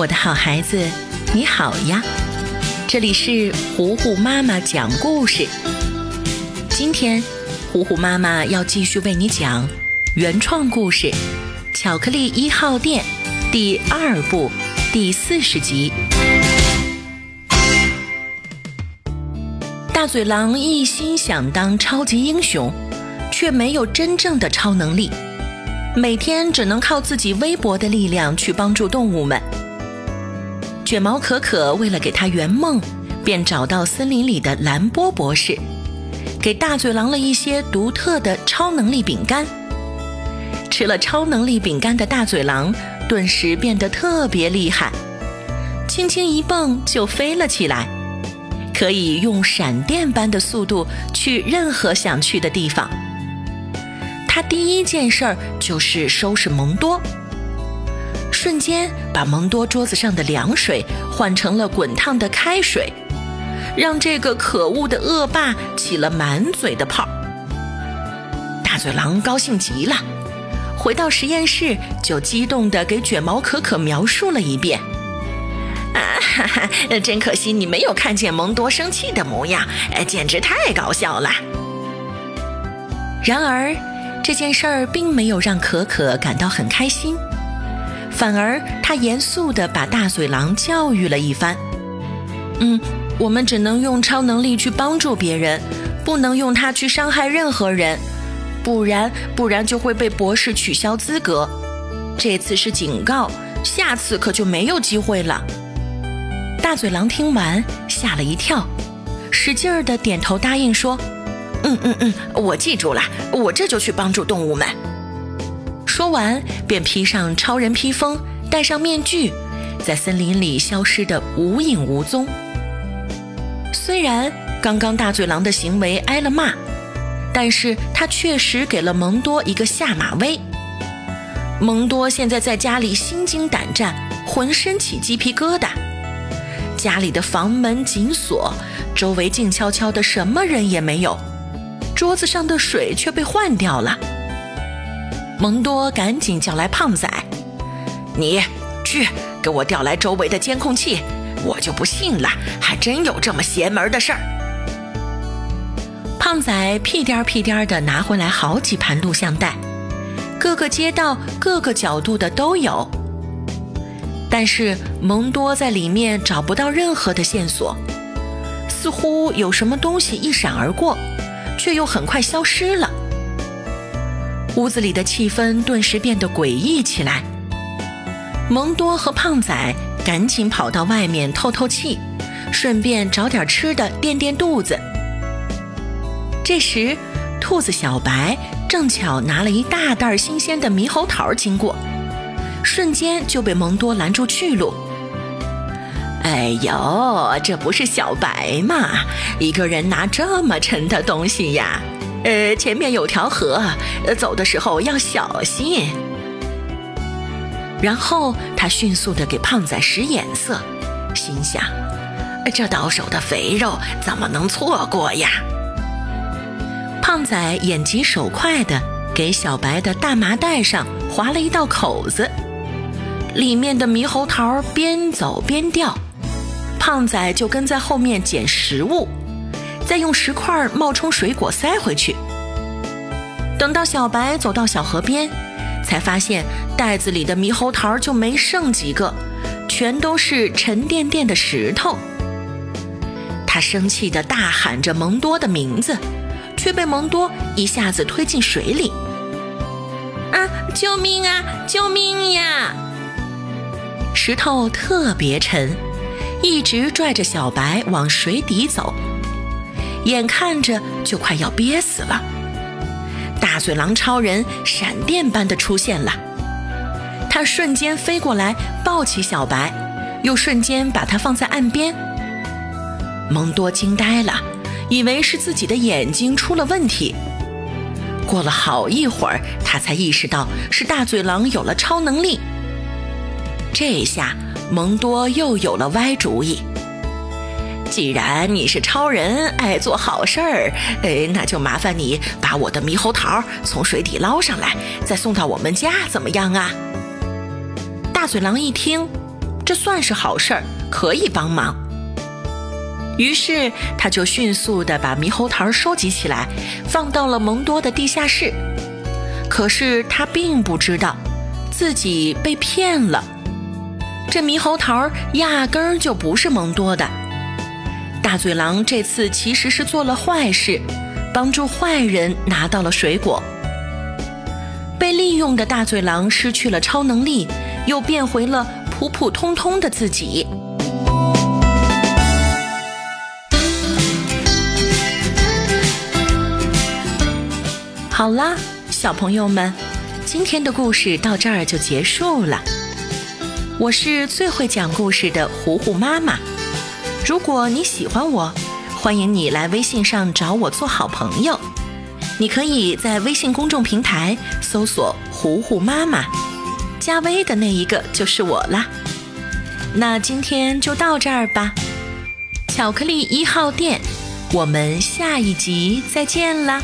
我的好孩子，你好呀！这里是糊糊妈妈讲故事。今天，糊糊妈妈要继续为你讲原创故事《巧克力一号店》第二部第四十集。大嘴狼一心想当超级英雄，却没有真正的超能力，每天只能靠自己微薄的力量去帮助动物们。卷毛可可为了给他圆梦，便找到森林里的蓝波博士，给大嘴狼了一些独特的超能力饼干。吃了超能力饼干的大嘴狼，顿时变得特别厉害，轻轻一蹦就飞了起来。可以用闪电般的速度去任何想去的地方。他第一件事儿就是收拾蒙多，瞬间把蒙多桌子上的凉水换成了滚烫的开水，让这个可恶的恶霸起了满嘴的泡。大嘴狼高兴极了，回到实验室就激动地给卷毛可可描述了一遍。啊哈哈，真可惜你没有看见蒙多生气的模样，简直太搞笑了。然而，这件事儿并没有让可可感到很开心，反而他严肃地把大嘴狼教育了一番。嗯，我们只能用超能力去帮助别人，不能用它去伤害任何人，不然不然就会被博士取消资格。这次是警告，下次可就没有机会了。大嘴狼听完吓了一跳，使劲儿的点头答应说：“嗯嗯嗯，我记住了，我这就去帮助动物们。”说完便披上超人披风，戴上面具，在森林里消失得无影无踪。虽然刚刚大嘴狼的行为挨了骂，但是他确实给了蒙多一个下马威。蒙多现在在家里心惊胆战，浑身起鸡皮疙瘩。家里的房门紧锁，周围静悄悄的，什么人也没有。桌子上的水却被换掉了。蒙多赶紧叫来胖仔：“你去给我调来周围的监控器，我就不信了，还真有这么邪门的事儿。”胖仔屁颠屁颠的拿回来好几盘录像带，各个街道、各个角度的都有。但是蒙多在里面找不到任何的线索，似乎有什么东西一闪而过，却又很快消失了。屋子里的气氛顿时变得诡异起来。蒙多和胖仔赶紧跑到外面透透气，顺便找点吃的垫垫肚子。这时，兔子小白正巧拿了一大袋新鲜的猕猴桃经过。瞬间就被蒙多拦住去路。哎呦，这不是小白吗？一个人拿这么沉的东西呀？呃，前面有条河，走的时候要小心。然后他迅速的给胖仔使眼色，心想：这到手的肥肉怎么能错过呀？胖仔眼疾手快的给小白的大麻袋上划了一道口子。里面的猕猴桃边走边掉，胖仔就跟在后面捡食物，再用石块冒充水果塞回去。等到小白走到小河边，才发现袋子里的猕猴桃就没剩几个，全都是沉甸甸的石头。他生气地大喊着蒙多的名字，却被蒙多一下子推进水里。啊！救命啊！救命呀！石头特别沉，一直拽着小白往水底走，眼看着就快要憋死了。大嘴狼超人闪电般的出现了，他瞬间飞过来抱起小白，又瞬间把它放在岸边。蒙多惊呆了，以为是自己的眼睛出了问题。过了好一会儿，他才意识到是大嘴狼有了超能力。这下蒙多又有了歪主意。既然你是超人，爱做好事儿，哎，那就麻烦你把我的猕猴桃从水底捞上来，再送到我们家，怎么样啊？大嘴狼一听，这算是好事儿，可以帮忙。于是他就迅速地把猕猴桃收集起来，放到了蒙多的地下室。可是他并不知道自己被骗了，这猕猴桃压根儿就不是蒙多的。大嘴狼这次其实是做了坏事，帮助坏人拿到了水果。被利用的大嘴狼失去了超能力，又变回了普普通通的自己。好啦，小朋友们，今天的故事到这儿就结束了。我是最会讲故事的糊糊妈妈。如果你喜欢我，欢迎你来微信上找我做好朋友。你可以在微信公众平台搜索“糊糊妈妈”，加微的那一个就是我啦。那今天就到这儿吧，巧克力一号店，我们下一集再见啦。